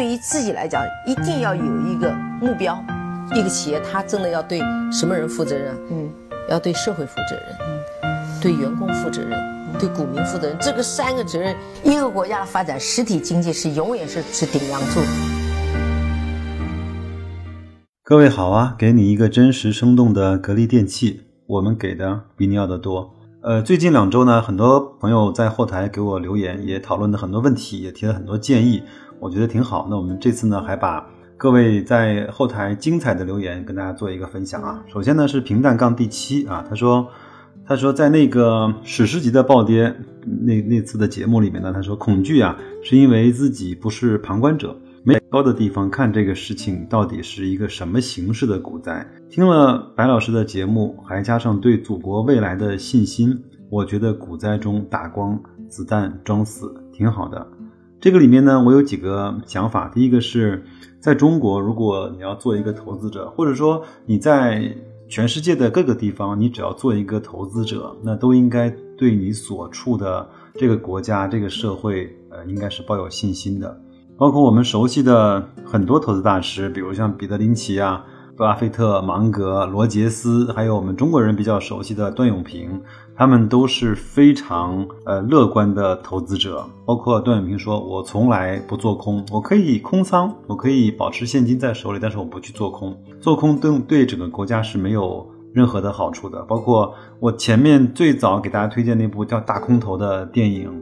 对于自己来讲，一定要有一个目标。一个企业，它真的要对什么人负责任？嗯，要对社会负责任，嗯，对员工负责任，对股民负责任。这个三个责任，一个国家的发展，实体经济是永远是是顶梁柱。各位好啊，给你一个真实生动的格力电器，我们给的比你要的多。呃，最近两周呢，很多朋友在后台给我留言，也讨论了很多问题，也提了很多建议，我觉得挺好。那我们这次呢，还把。各位在后台精彩的留言跟大家做一个分享啊！首先呢是平淡杠第七啊，他说，他说在那个史诗级的暴跌那那次的节目里面呢，他说恐惧啊是因为自己不是旁观者，没高的地方看这个事情到底是一个什么形式的股灾。听了白老师的节目，还加上对祖国未来的信心，我觉得股灾中打光子弹装死挺好的。这个里面呢，我有几个想法。第一个是，在中国，如果你要做一个投资者，或者说你在全世界的各个地方，你只要做一个投资者，那都应该对你所处的这个国家、这个社会，呃，应该是抱有信心的。包括我们熟悉的很多投资大师，比如像彼得林奇啊。巴菲特、芒格、罗杰斯，还有我们中国人比较熟悉的段永平，他们都是非常呃乐观的投资者。包括段永平说：“我从来不做空，我可以空仓，我可以保持现金在手里，但是我不去做空。做空对对整个国家是没有任何的好处的。”包括我前面最早给大家推荐那部叫《大空头》的电影。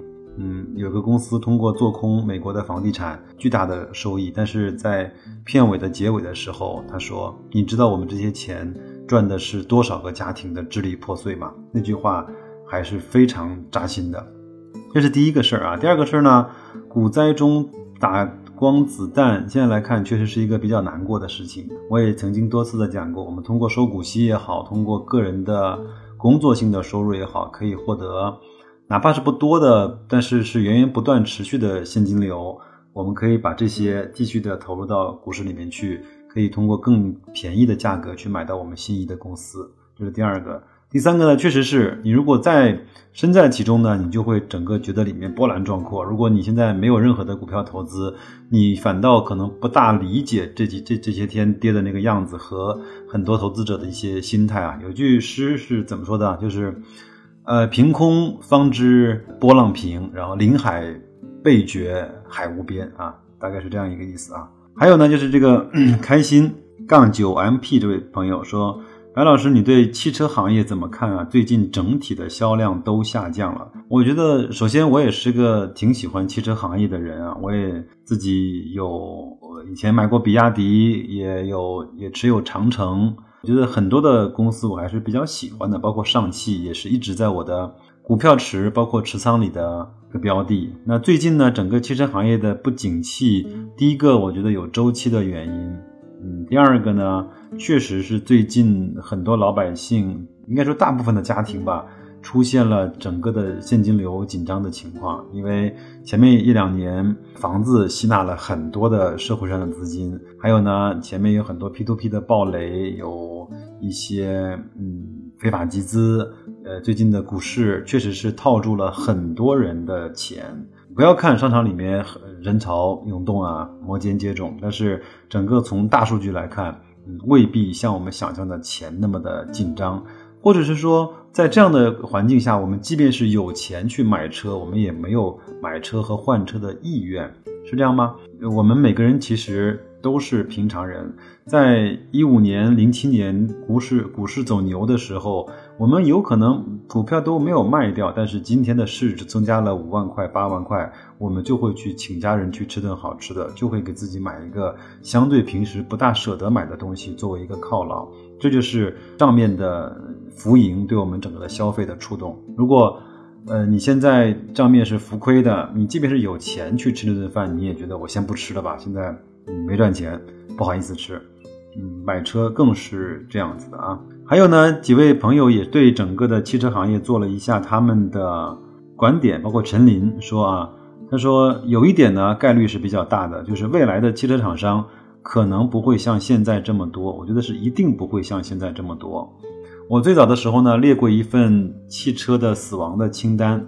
嗯，有个公司通过做空美国的房地产，巨大的收益。但是在片尾的结尾的时候，他说：“你知道我们这些钱赚的是多少个家庭的支离破碎吗？”那句话还是非常扎心的。这是第一个事儿啊。第二个事儿呢，股灾中打光子弹，现在来看确实是一个比较难过的事情。我也曾经多次的讲过，我们通过收股息也好，通过个人的工作性的收入也好，可以获得。哪怕是不多的，但是是源源不断持续的现金流，我们可以把这些继续的投入到股市里面去，可以通过更便宜的价格去买到我们心仪的公司。这是第二个，第三个呢，确实是你如果在身在其中呢，你就会整个觉得里面波澜壮阔。如果你现在没有任何的股票投资，你反倒可能不大理解这几这这些天跌的那个样子和很多投资者的一些心态啊。有句诗是怎么说的？就是。呃，凭空方知波浪平，然后临海倍觉海无边啊，大概是这样一个意思啊。还有呢，就是这个 开心杠九 MP 这位朋友说，白老师，你对汽车行业怎么看啊？最近整体的销量都下降了。我觉得，首先我也是个挺喜欢汽车行业的人啊，我也自己有以前买过比亚迪，也有也持有长城。我觉得很多的公司我还是比较喜欢的，包括上汽也是一直在我的股票池，包括持仓里的个标的。那最近呢，整个汽车行业的不景气，第一个我觉得有周期的原因，嗯，第二个呢，确实是最近很多老百姓，应该说大部分的家庭吧。出现了整个的现金流紧张的情况，因为前面一两年房子吸纳了很多的社会上的资金，还有呢，前面有很多 P to P 的暴雷，有一些嗯非法集资，呃，最近的股市确实是套住了很多人的钱。不要看商场里面人潮涌动啊，摩肩接踵，但是整个从大数据来看，未必像我们想象的钱那么的紧张。或者是说，在这样的环境下，我们即便是有钱去买车，我们也没有买车和换车的意愿，是这样吗？我们每个人其实都是平常人，在一五年、零七年股市股市走牛的时候，我们有可能股票都没有卖掉，但是今天的市值增加了五万块、八万块，我们就会去请家人去吃顿好吃的，就会给自己买一个相对平时不大舍得买的东西作为一个犒劳，这就是账面的。浮盈对我们整个的消费的触动。如果，呃，你现在账面是浮亏的，你即便是有钱去吃那顿饭，你也觉得我先不吃了吧？现在没赚钱，不好意思吃。嗯，买车更是这样子的啊。还有呢，几位朋友也对整个的汽车行业做了一下他们的观点，包括陈林说啊，他说有一点呢，概率是比较大的，就是未来的汽车厂商可能不会像现在这么多。我觉得是一定不会像现在这么多。我最早的时候呢，列过一份汽车的死亡的清单，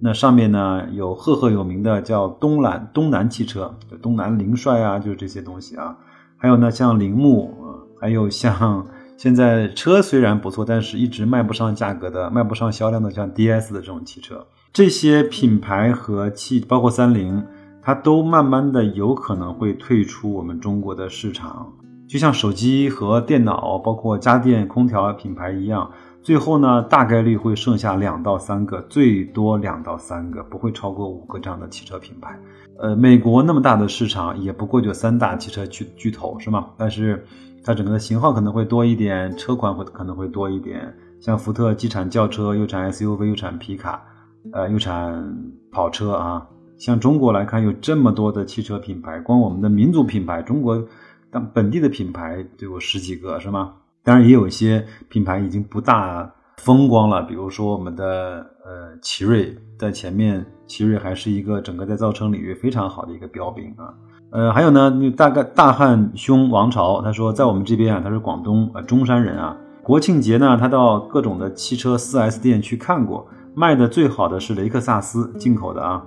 那上面呢有赫赫有名的叫东南东南汽车，就东南凌帅啊，就是这些东西啊。还有呢，像铃木，还有像现在车虽然不错，但是一直卖不上价格的、卖不上销量的，像 DS 的这种汽车，这些品牌和汽，包括三菱，它都慢慢的有可能会退出我们中国的市场。就像手机和电脑，包括家电、空调品牌一样。最后呢，大概率会剩下两到三个，最多两到三个，不会超过五个这样的汽车品牌。呃，美国那么大的市场，也不过就三大汽车巨巨头是吗？但是它整个的型号可能会多一点，车款会可能会多一点。像福特既产轿车，又产 SUV，又产皮卡，呃，又产跑车啊。像中国来看，有这么多的汽车品牌，光我们的民族品牌，中国当本地的品牌就有十几个是吗？当然也有一些品牌已经不大风光了，比如说我们的呃奇瑞在前面，奇瑞还是一个整个在造车领域非常好的一个标兵啊。呃，还有呢，大概大汉兄王朝他说，在我们这边啊，他是广东呃中山人啊。国庆节呢，他到各种的汽车 4S 店去看过，卖的最好的是雷克萨斯进口的啊。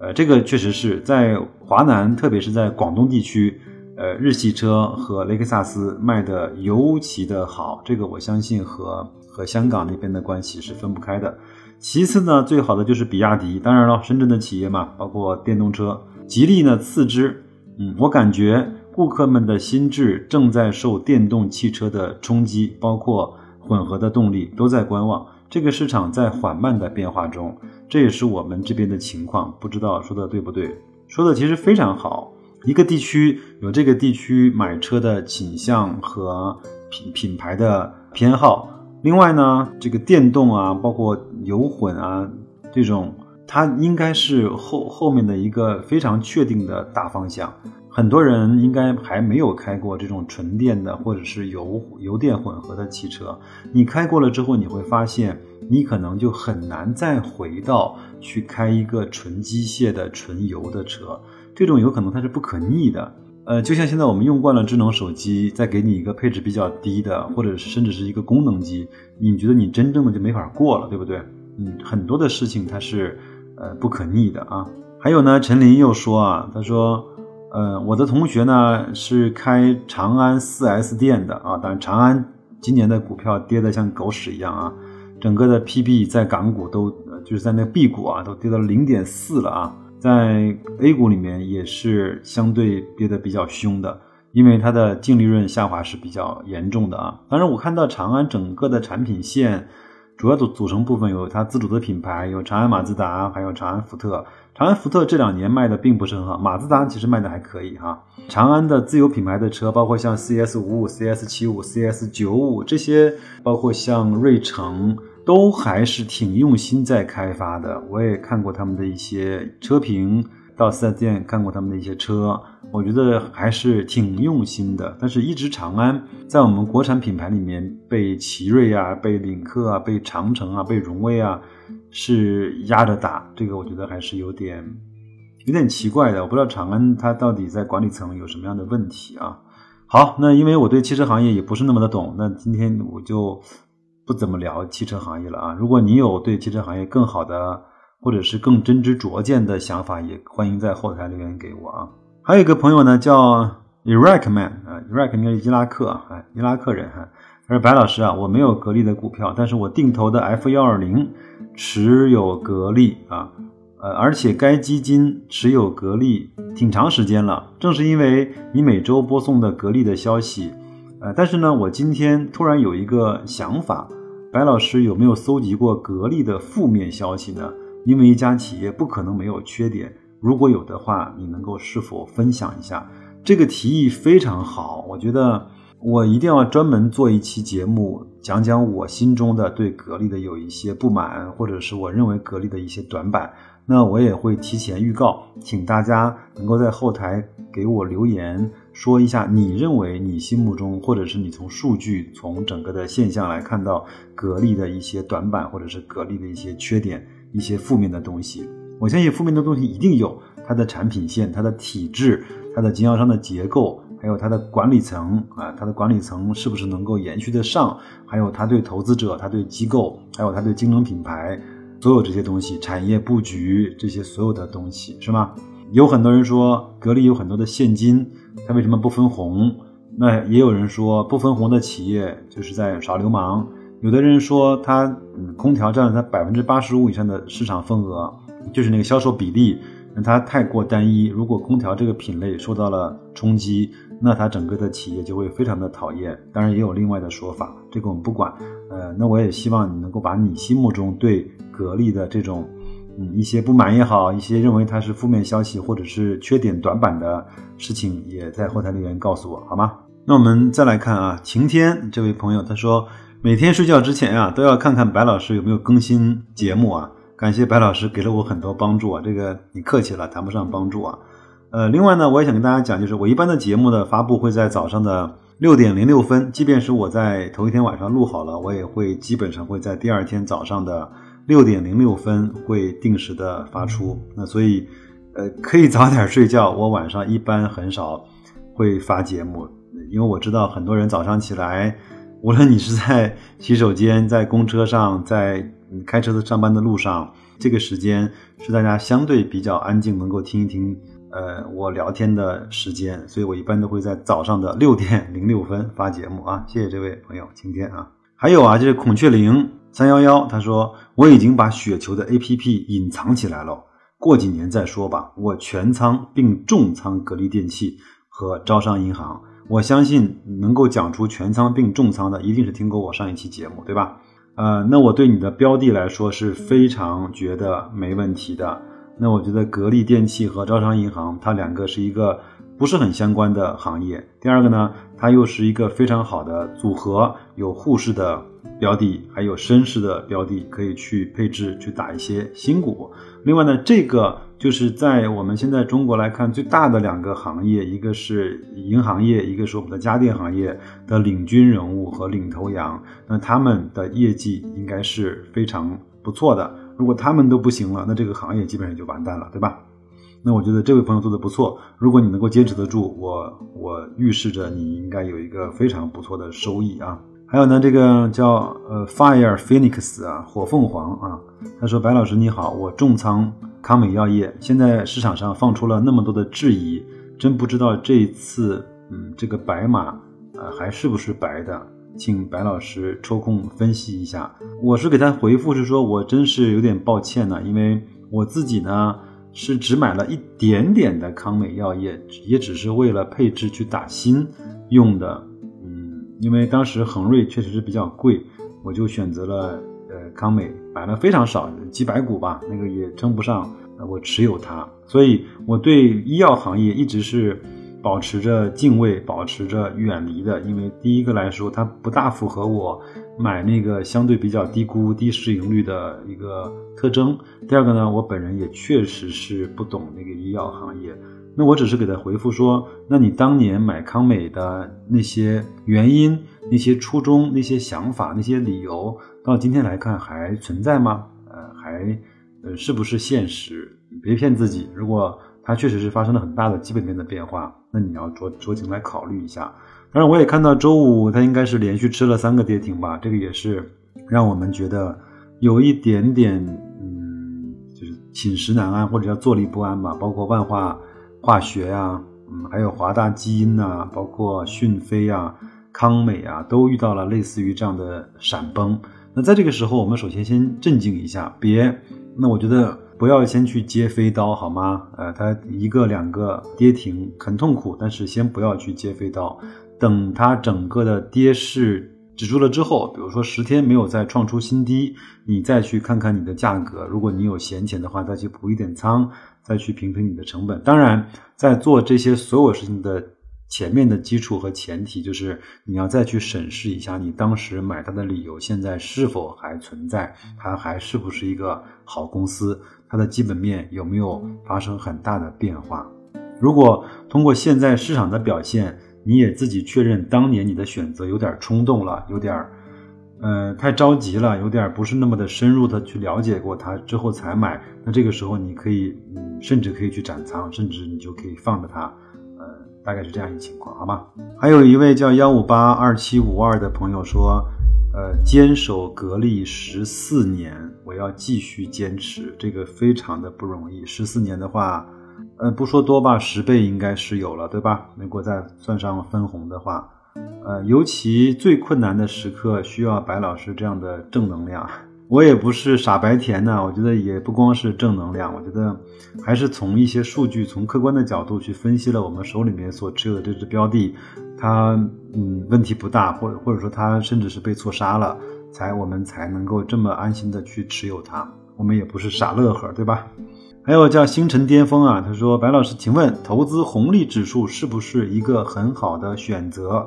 呃，这个确实是在华南，特别是在广东地区。呃，日系车和雷克萨斯卖的尤其的好，这个我相信和和香港那边的关系是分不开的。其次呢，最好的就是比亚迪，当然了，深圳的企业嘛，包括电动车，吉利呢次之。嗯，我感觉顾客们的心智正在受电动汽车的冲击，包括混合的动力都在观望，这个市场在缓慢的变化中，这也是我们这边的情况。不知道说的对不对？说的其实非常好。一个地区有这个地区买车的倾向和品品牌的偏好，另外呢，这个电动啊，包括油混啊，这种它应该是后后面的一个非常确定的大方向。很多人应该还没有开过这种纯电的或者是油油电混合的汽车，你开过了之后，你会发现你可能就很难再回到去开一个纯机械的纯油的车。这种有可能它是不可逆的，呃，就像现在我们用惯了智能手机，再给你一个配置比较低的，或者是甚至是一个功能机，你觉得你真正的就没法过了，对不对？嗯，很多的事情它是呃不可逆的啊。还有呢，陈林又说啊，他说，呃，我的同学呢是开长安 4S 店的啊，当然长安今年的股票跌得像狗屎一样啊，整个的 PB 在港股都就是在那 B 股啊都跌到零点四了啊。在 A 股里面也是相对跌得比较凶的，因为它的净利润下滑是比较严重的啊。当然，我看到长安整个的产品线主要组组成部分有它自主的品牌，有长安马自达，还有长安福特。长安福特这两年卖的并不是很好，马自达其实卖的还可以哈。长安的自有品牌的车，包括像 CS 五五、CS 七五、CS 九五这些，包括像瑞城。都还是挺用心在开发的，我也看过他们的一些车评，到四 S 店看过他们的一些车，我觉得还是挺用心的。但是，一直长安在我们国产品牌里面被奇瑞啊、被领克啊、被长城啊、被荣威啊是压着打，这个我觉得还是有点有点奇怪的。我不知道长安它到底在管理层有什么样的问题啊？好，那因为我对汽车行业也不是那么的懂，那今天我就。不怎么聊汽车行业了啊！如果你有对汽车行业更好的，或者是更真知灼见的想法，也欢迎在后台留言给我啊。还有一个朋友呢，叫 Iraq Man 啊，Iraq 应该是伊拉克啊，伊拉克人哈。他说：“白老师啊，我没有格力的股票，但是我定投的 F 幺二零持有格力啊，呃，而且该基金持有格力挺长时间了。正是因为你每周播送的格力的消息，呃，但是呢，我今天突然有一个想法。”白老师有没有搜集过格力的负面消息呢？因为一家企业不可能没有缺点，如果有的话，你能够是否分享一下？这个提议非常好，我觉得我一定要专门做一期节目，讲讲我心中的对格力的有一些不满，或者是我认为格力的一些短板。那我也会提前预告，请大家能够在后台给我留言。说一下，你认为你心目中，或者是你从数据、从整个的现象来看到格力的一些短板，或者是格力的一些缺点、一些负面的东西。我相信负面的东西一定有，它的产品线、它的体制、它的经销商的结构，还有它的管理层啊，它的管理层是不是能够延续得上？还有它对投资者、它对机构，还有它对竞争品牌，所有这些东西，产业布局这些所有的东西，是吗？有很多人说格力有很多的现金，它为什么不分红？那也有人说不分红的企业就是在耍流氓。有的人说它嗯，空调占了它百分之八十五以上的市场份额，就是那个销售比例，那它太过单一。如果空调这个品类受到了冲击，那它整个的企业就会非常的讨厌。当然也有另外的说法，这个我们不管。呃，那我也希望你能够把你心目中对格力的这种一些不满也好，一些认为它是负面消息或者是缺点短板的事情，也在后台留言告诉我好吗？那我们再来看啊，晴天这位朋友他说。每天睡觉之前啊，都要看看白老师有没有更新节目啊。感谢白老师给了我很多帮助啊，这个你客气了，谈不上帮助啊。呃，另外呢，我也想跟大家讲，就是我一般的节目的发布会在早上的六点零六分，即便是我在头一天晚上录好了，我也会基本上会在第二天早上的六点零六分会定时的发出。那所以，呃，可以早点睡觉。我晚上一般很少会发节目，因为我知道很多人早上起来。无论你是在洗手间、在公车上、在开车的上班的路上，这个时间是大家相对比较安静，能够听一听呃我聊天的时间，所以我一般都会在早上的六点零六分发节目啊。谢谢这位朋友今天啊，还有啊，就是孔雀零三幺幺，他说我已经把雪球的 APP 隐藏起来了，过几年再说吧。我全仓并重仓格力电器和招商银行。我相信能够讲出全仓并重仓的，一定是听过我上一期节目，对吧？呃，那我对你的标的来说是非常觉得没问题的。那我觉得格力电器和招商银行，它两个是一个不是很相关的行业。第二个呢，它又是一个非常好的组合，有沪市的标的，还有深市的标的，可以去配置去打一些新股。另外呢，这个。就是在我们现在中国来看，最大的两个行业，一个是银行业，一个是我们的家电行业的领军人物和领头羊。那他们的业绩应该是非常不错的。如果他们都不行了，那这个行业基本上就完蛋了，对吧？那我觉得这位朋友做的不错。如果你能够坚持得住，我我预示着你应该有一个非常不错的收益啊。还有呢，这个叫呃 Fire Phoenix 啊，火凤凰啊，他说白老师你好，我重仓。康美药业现在市场上放出了那么多的质疑，真不知道这一次，嗯，这个白马，呃，还是不是白的？请白老师抽空分析一下。我是给他回复是说，我真是有点抱歉呢，因为我自己呢是只买了一点点的康美药业，也只是为了配置去打新用的，因为当时恒瑞确实是比较贵，我就选择了呃。康美买了非常少，几百股吧，那个也称不上我持有它，所以我对医药行业一直是保持着敬畏，保持着远离的。因为第一个来说，它不大符合我买那个相对比较低估、低市盈率的一个特征。第二个呢，我本人也确实是不懂那个医药行业。那我只是给他回复说，那你当年买康美的那些原因、那些初衷、那些想法、那些理由。到今天来看还存在吗？呃，还呃是不是现实？别骗自己。如果它确实是发生了很大的基本面的变化，那你要酌酌情来考虑一下。当然，我也看到周五它应该是连续吃了三个跌停吧，这个也是让我们觉得有一点点嗯，就是寝食难安或者叫坐立不安吧。包括万化化学呀，嗯，还有华大基因呐，包括讯飞呀、康美啊，都遇到了类似于这样的闪崩。那在这个时候，我们首先先镇静一下，别，那我觉得不要先去接飞刀，好吗？呃，它一个两个跌停很痛苦，但是先不要去接飞刀，等它整个的跌势止住了之后，比如说十天没有再创出新低，你再去看看你的价格，如果你有闲钱的话，再去补一点仓，再去平衡你的成本。当然，在做这些所有事情的。前面的基础和前提就是你要再去审视一下你当时买它的理由，现在是否还存在？它还是不是一个好公司？它的基本面有没有发生很大的变化？如果通过现在市场的表现，你也自己确认当年你的选择有点冲动了，有点呃太着急了，有点不是那么的深入的去了解过它之后才买，那这个时候你可以嗯，甚至可以去斩仓，甚至你就可以放着它。呃大概是这样一个情况，好吗？还有一位叫幺五八二七五二的朋友说，呃，坚守格力十四年，我要继续坚持，这个非常的不容易。十四年的话，呃，不说多吧，十倍应该是有了，对吧？如果再算上分红的话，呃，尤其最困难的时刻，需要白老师这样的正能量。我也不是傻白甜呢，我觉得也不光是正能量，我觉得还是从一些数据，从客观的角度去分析了我们手里面所持有的这只标的，它嗯问题不大，或者或者说它甚至是被错杀了，才我们才能够这么安心的去持有它。我们也不是傻乐呵，对吧？还有叫星辰巅峰啊，他说白老师，请问投资红利指数是不是一个很好的选择？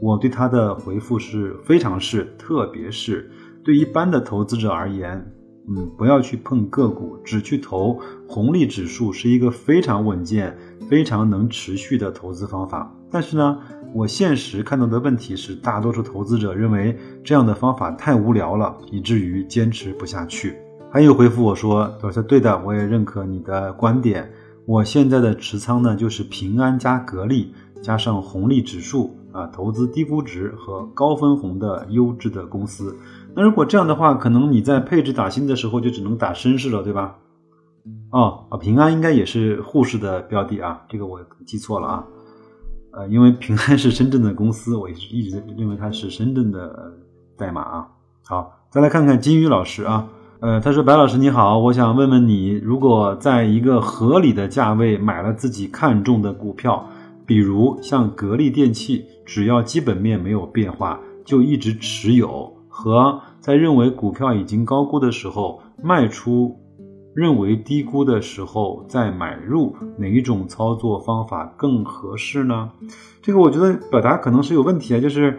我对他的回复是非常是，特别是。对一般的投资者而言，嗯，不要去碰个股，只去投红利指数是一个非常稳健、非常能持续的投资方法。但是呢，我现实看到的问题是，大多数投资者认为这样的方法太无聊了，以至于坚持不下去。还有回复我说：“我说对的，我也认可你的观点。我现在的持仓呢，就是平安加格力加上红利指数啊，投资低估值和高分红的优质的公司。”那如果这样的话，可能你在配置打新的时候就只能打深市了，对吧？哦啊，平安应该也是沪市的标的啊，这个我记错了啊。呃，因为平安是深圳的公司，我也是一直认为它是深圳的代码啊。好，再来看看金宇老师啊，呃，他说白老师你好，我想问问你，如果在一个合理的价位买了自己看中的股票，比如像格力电器，只要基本面没有变化，就一直持有。和在认为股票已经高估的时候卖出，认为低估的时候再买入，哪一种操作方法更合适呢？这个我觉得表达可能是有问题啊，就是，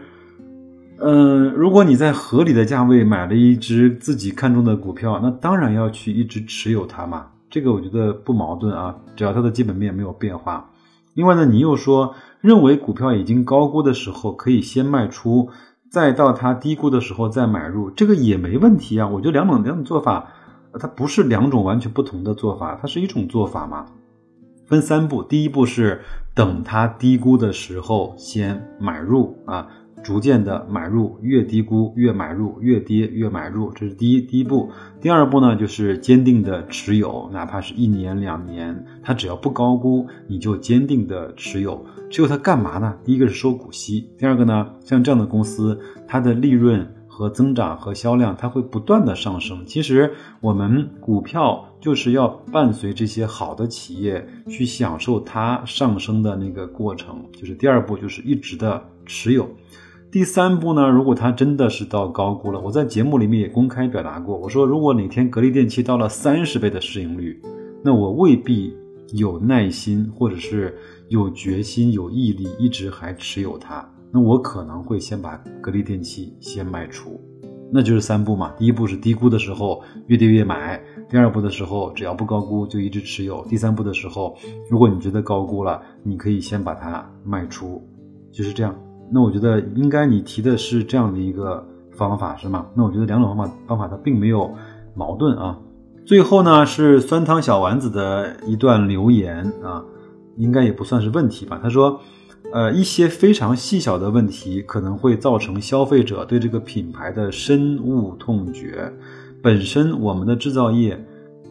嗯，如果你在合理的价位买了一只自己看中的股票，那当然要去一直持有它嘛，这个我觉得不矛盾啊，只要它的基本面没有变化。另外呢，你又说认为股票已经高估的时候可以先卖出。再到它低估的时候再买入，这个也没问题啊。我觉得两种两种做法，它不是两种完全不同的做法，它是一种做法嘛。分三步，第一步是等它低估的时候先买入啊。逐渐的买入，越低估越买入，越跌越买入，这是第一第一步。第二步呢，就是坚定的持有，哪怕是一年两年，它只要不高估，你就坚定的持有。持有它干嘛呢？第一个是收股息，第二个呢，像这样的公司，它的利润和增长和销量，它会不断的上升。其实我们股票就是要伴随这些好的企业去享受它上升的那个过程。就是第二步，就是一直的持有。第三步呢？如果它真的是到高估了，我在节目里面也公开表达过，我说如果哪天格力电器到了三十倍的市盈率，那我未必有耐心或者是有决心、有毅力一直还持有它，那我可能会先把格力电器先卖出，那就是三步嘛。第一步是低估的时候越跌越买，第二步的时候只要不高估就一直持有，第三步的时候如果你觉得高估了，你可以先把它卖出，就是这样。那我觉得应该你提的是这样的一个方法是吗？那我觉得两种方法方法它并没有矛盾啊。最后呢是酸汤小丸子的一段留言啊，应该也不算是问题吧。他说，呃，一些非常细小的问题可能会造成消费者对这个品牌的深恶痛绝。本身我们的制造业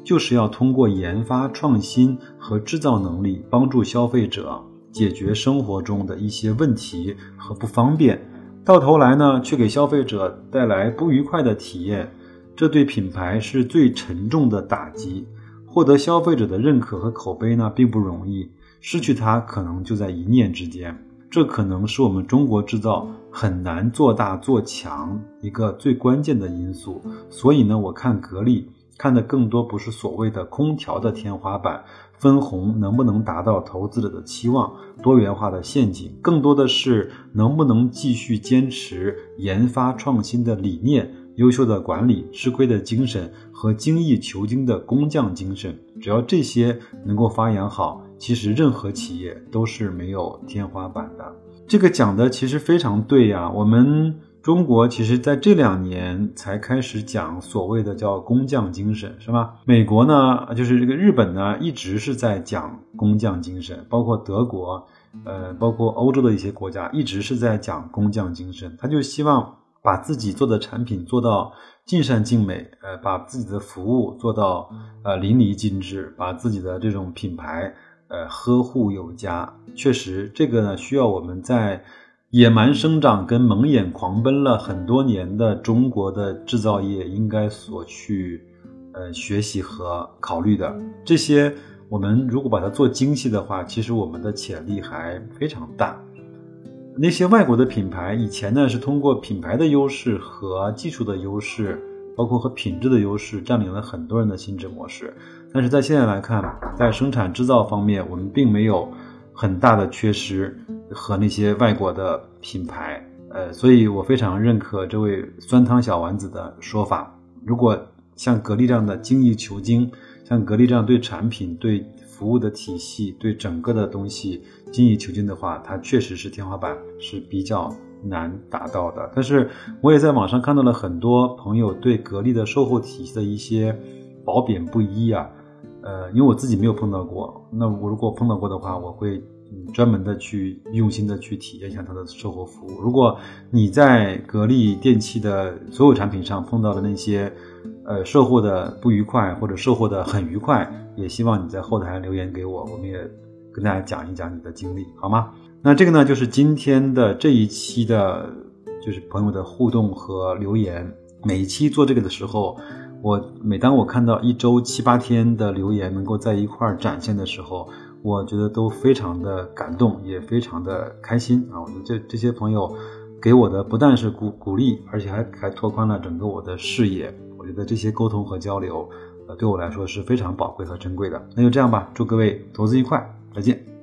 就是要通过研发创新和制造能力帮助消费者。解决生活中的一些问题和不方便，到头来呢，却给消费者带来不愉快的体验，这对品牌是最沉重的打击。获得消费者的认可和口碑呢，并不容易，失去它可能就在一念之间。这可能是我们中国制造很难做大做强一个最关键的因素。所以呢，我看格力看的更多不是所谓的空调的天花板。分红能不能达到投资者的期望？多元化的陷阱，更多的是能不能继续坚持研发创新的理念、优秀的管理、吃亏的精神和精益求精的工匠精神。只要这些能够发扬好，其实任何企业都是没有天花板的。这个讲的其实非常对呀，我们。中国其实在这两年才开始讲所谓的叫工匠精神，是吧？美国呢，就是这个日本呢，一直是在讲工匠精神，包括德国，呃，包括欧洲的一些国家，一直是在讲工匠精神。他就希望把自己做的产品做到尽善尽美，呃，把自己的服务做到呃淋漓尽致，把自己的这种品牌呃呵护有加。确实，这个呢需要我们在野蛮生长跟蒙眼狂奔了很多年的中国的制造业应该所去呃学习和考虑的这些。我们如果把它做精细的话，其实我们的潜力还非常大。那些外国的品牌以前呢是通过品牌的优势和技术的优势，包括和品质的优势，占领了很多人的心智模式。但是在现在来看，在生产制造方面，我们并没有很大的缺失和那些外国的品牌。呃，所以我非常认可这位酸汤小丸子的说法。如果像格力这样的精益求精。像格力这样对产品、对服务的体系、对整个的东西精益求精的话，它确实是天花板，是比较难达到的。但是我也在网上看到了很多朋友对格力的售后体系的一些褒贬不一啊。呃，因为我自己没有碰到过，那我如果碰到过的话，我会专门的去用心的去体验一下它的售后服务。如果你在格力电器的所有产品上碰到的那些，呃，售后的不愉快或者售后的很愉快，也希望你在后台留言给我，我们也跟大家讲一讲你的经历，好吗？那这个呢，就是今天的这一期的，就是朋友的互动和留言。每一期做这个的时候，我每当我看到一周七八天的留言能够在一块儿展现的时候，我觉得都非常的感动，也非常的开心啊！我觉得这这些朋友给我的不但是鼓鼓励，而且还还拓宽了整个我的视野。我觉得这些沟通和交流，呃，对我来说是非常宝贵和珍贵的。那就这样吧，祝各位投资愉快，再见。